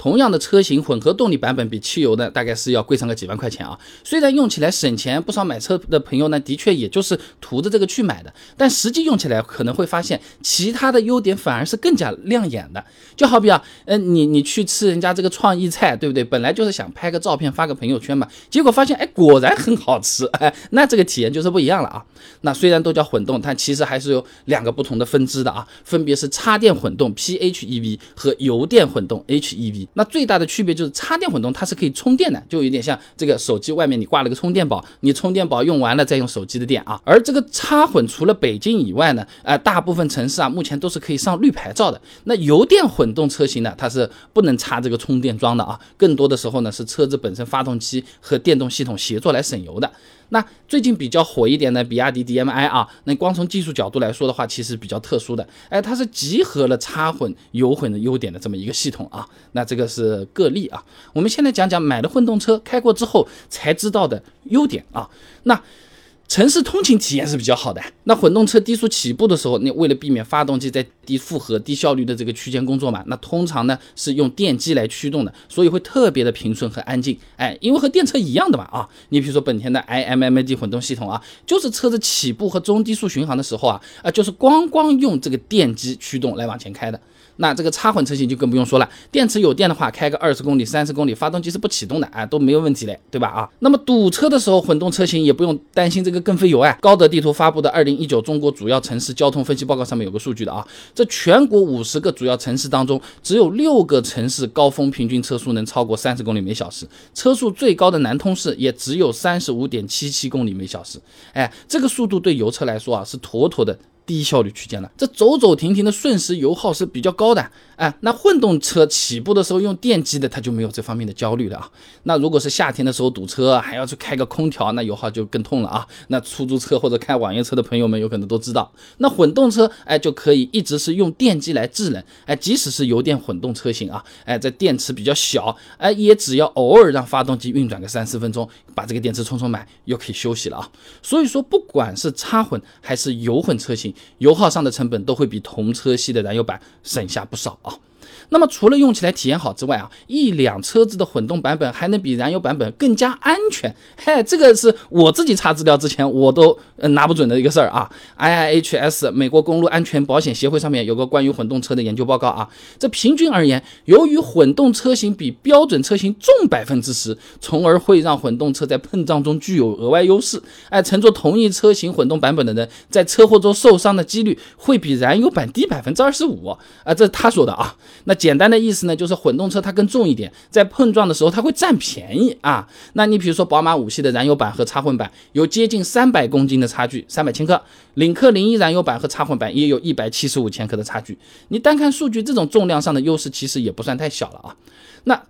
同样的车型，混合动力版本比汽油的大概是要贵上个几万块钱啊。虽然用起来省钱，不少买车的朋友呢，的确也就是图着这个去买的，但实际用起来可能会发现其他的优点反而是更加亮眼的。就好比啊，嗯，你你去吃人家这个创意菜，对不对？本来就是想拍个照片发个朋友圈嘛，结果发现哎，果然很好吃，哎，那这个体验就是不一样了啊。那虽然都叫混动，但其实还是有两个不同的分支的啊，分别是插电混动 PHEV 和油电混动 HEV。那最大的区别就是插电混动它是可以充电的，就有点像这个手机外面你挂了个充电宝，你充电宝用完了再用手机的电啊。而这个插混除了北京以外呢，呃，大部分城市啊目前都是可以上绿牌照的。那油电混动车型呢，它是不能插这个充电桩的啊，更多的时候呢是车子本身发动机和电动系统协作来省油的。那最近比较火一点的比亚迪 DMI 啊，那光从技术角度来说的话，其实比较特殊的，哎，它是集合了插混、油混的优点的这么一个系统啊。那这个是个例啊。我们现在讲讲买了混动车开过之后才知道的优点啊。那。城市通勤体验是比较好的。那混动车低速起步的时候，你为了避免发动机在低负荷、低效率的这个区间工作嘛，那通常呢是用电机来驱动的，所以会特别的平顺和安静。哎，因为和电车一样的嘛啊，你比如说本田的 iMMD 混动系统啊，就是车子起步和中低速巡航的时候啊，啊就是光光用这个电机驱动来往前开的。那这个插混车型就更不用说了，电池有电的话，开个二十公里、三十公里，发动机是不启动的啊，都没有问题嘞，对吧啊？那么堵车的时候，混动车型也不用担心这个更费油啊。高德地图发布的二零一九中国主要城市交通分析报告上面有个数据的啊，这全国五十个主要城市当中，只有六个城市高峰平均车速能超过三十公里每小时，车速最高的南通市也只有三十五点七七公里每小时。哎，这个速度对油车来说啊，是妥妥的。低效率区间了，这走走停停的瞬时油耗是比较高的，哎，那混动车起步的时候用电机的，它就没有这方面的焦虑了啊。那如果是夏天的时候堵车，还要去开个空调，那油耗就更痛了啊。那出租车或者开网约车的朋友们有可能都知道，那混动车哎就可以一直是用电机来制冷，哎，即使是油电混动车型啊，哎，这电池比较小，哎，也只要偶尔让发动机运转个三四分钟，把这个电池充充满，又可以休息了啊。所以说，不管是插混还是油混车型，油耗上的成本都会比同车系的燃油版省下不少啊。那么除了用起来体验好之外啊，一辆车子的混动版本还能比燃油版本更加安全。嘿，这个是我自己查资料之前我都拿不准的一个事儿啊。IIHS 美国公路安全保险协会上面有个关于混动车的研究报告啊，这平均而言，由于混动车型比标准车型重百分之十，从而会让混动车在碰撞中具有额外优势。哎，乘坐同一车型混动版本的人，在车祸中受伤的几率会比燃油版低百分之二十五啊，这是他说的啊。那简单的意思呢，就是混动车它更重一点，在碰撞的时候它会占便宜啊。那你比如说宝马五系的燃油版和插混版有接近三百公斤的差距，三百千克；领克零一燃油版和插混版也有一百七十五千克的差距。你单看数据，这种重量上的优势其实也不算太小了啊。那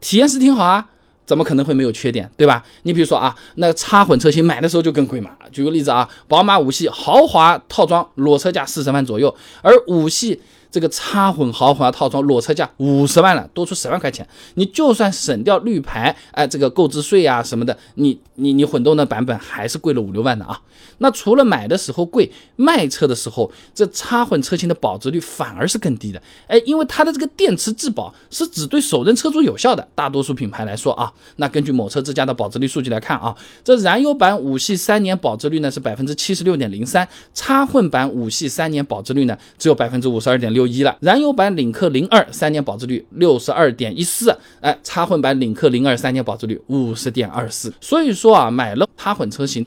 体验是挺好啊，怎么可能会没有缺点，对吧？你比如说啊，那插混车型买的时候就更贵嘛。举个例子啊，宝马五系豪华套装裸车价四十万左右，而五系。这个插混豪华套装裸车价五十万了，多出十万块钱。你就算省掉绿牌，哎，这个购置税啊什么的，你你你混动的版本还是贵了五六万的啊。那除了买的时候贵，卖车的时候，这插混车型的保值率反而是更低的。哎，因为它的这个电池质保是只对首任车主有效的。大多数品牌来说啊，那根据某车之家的保值率数据来看啊，这燃油版五系三年保值率呢是百分之七十六点零三，插混版五系三年保值率呢只有百分之五十二点六。六一了，燃油版领克零二三年保值率六十二点一四，哎，插混版领克零二三年保值率五十点二四。所以说啊，买了插混车型，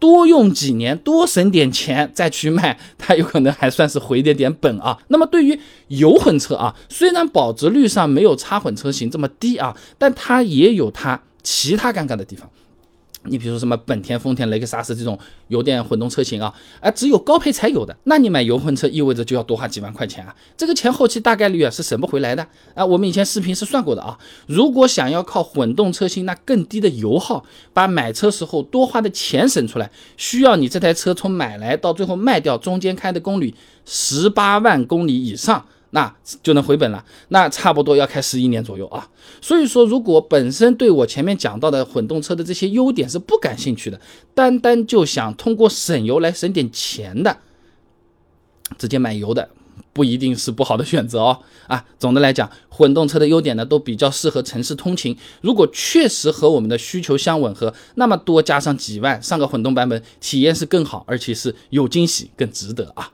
多用几年，多省点钱再去卖，它有可能还算是回点点本啊。那么对于油混车啊，虽然保值率上没有插混车型这么低啊，但它也有它其他尴尬的地方。你比如说什么本田、丰田、雷克萨斯这种油电混动车型啊，哎，只有高配才有的，那你买油混车意味着就要多花几万块钱啊，这个钱后期大概率啊是省不回来的啊。我们以前视频是算过的啊，如果想要靠混动车型那更低的油耗，把买车时候多花的钱省出来，需要你这台车从买来到最后卖掉中间开的公里十八万公里以上。那就能回本了，那差不多要开十一年左右啊。所以说，如果本身对我前面讲到的混动车的这些优点是不感兴趣的，单单就想通过省油来省点钱的，直接买油的不一定是不好的选择哦。啊，总的来讲，混动车的优点呢，都比较适合城市通勤。如果确实和我们的需求相吻合，那么多加上几万上个混动版本，体验是更好，而且是有惊喜，更值得啊。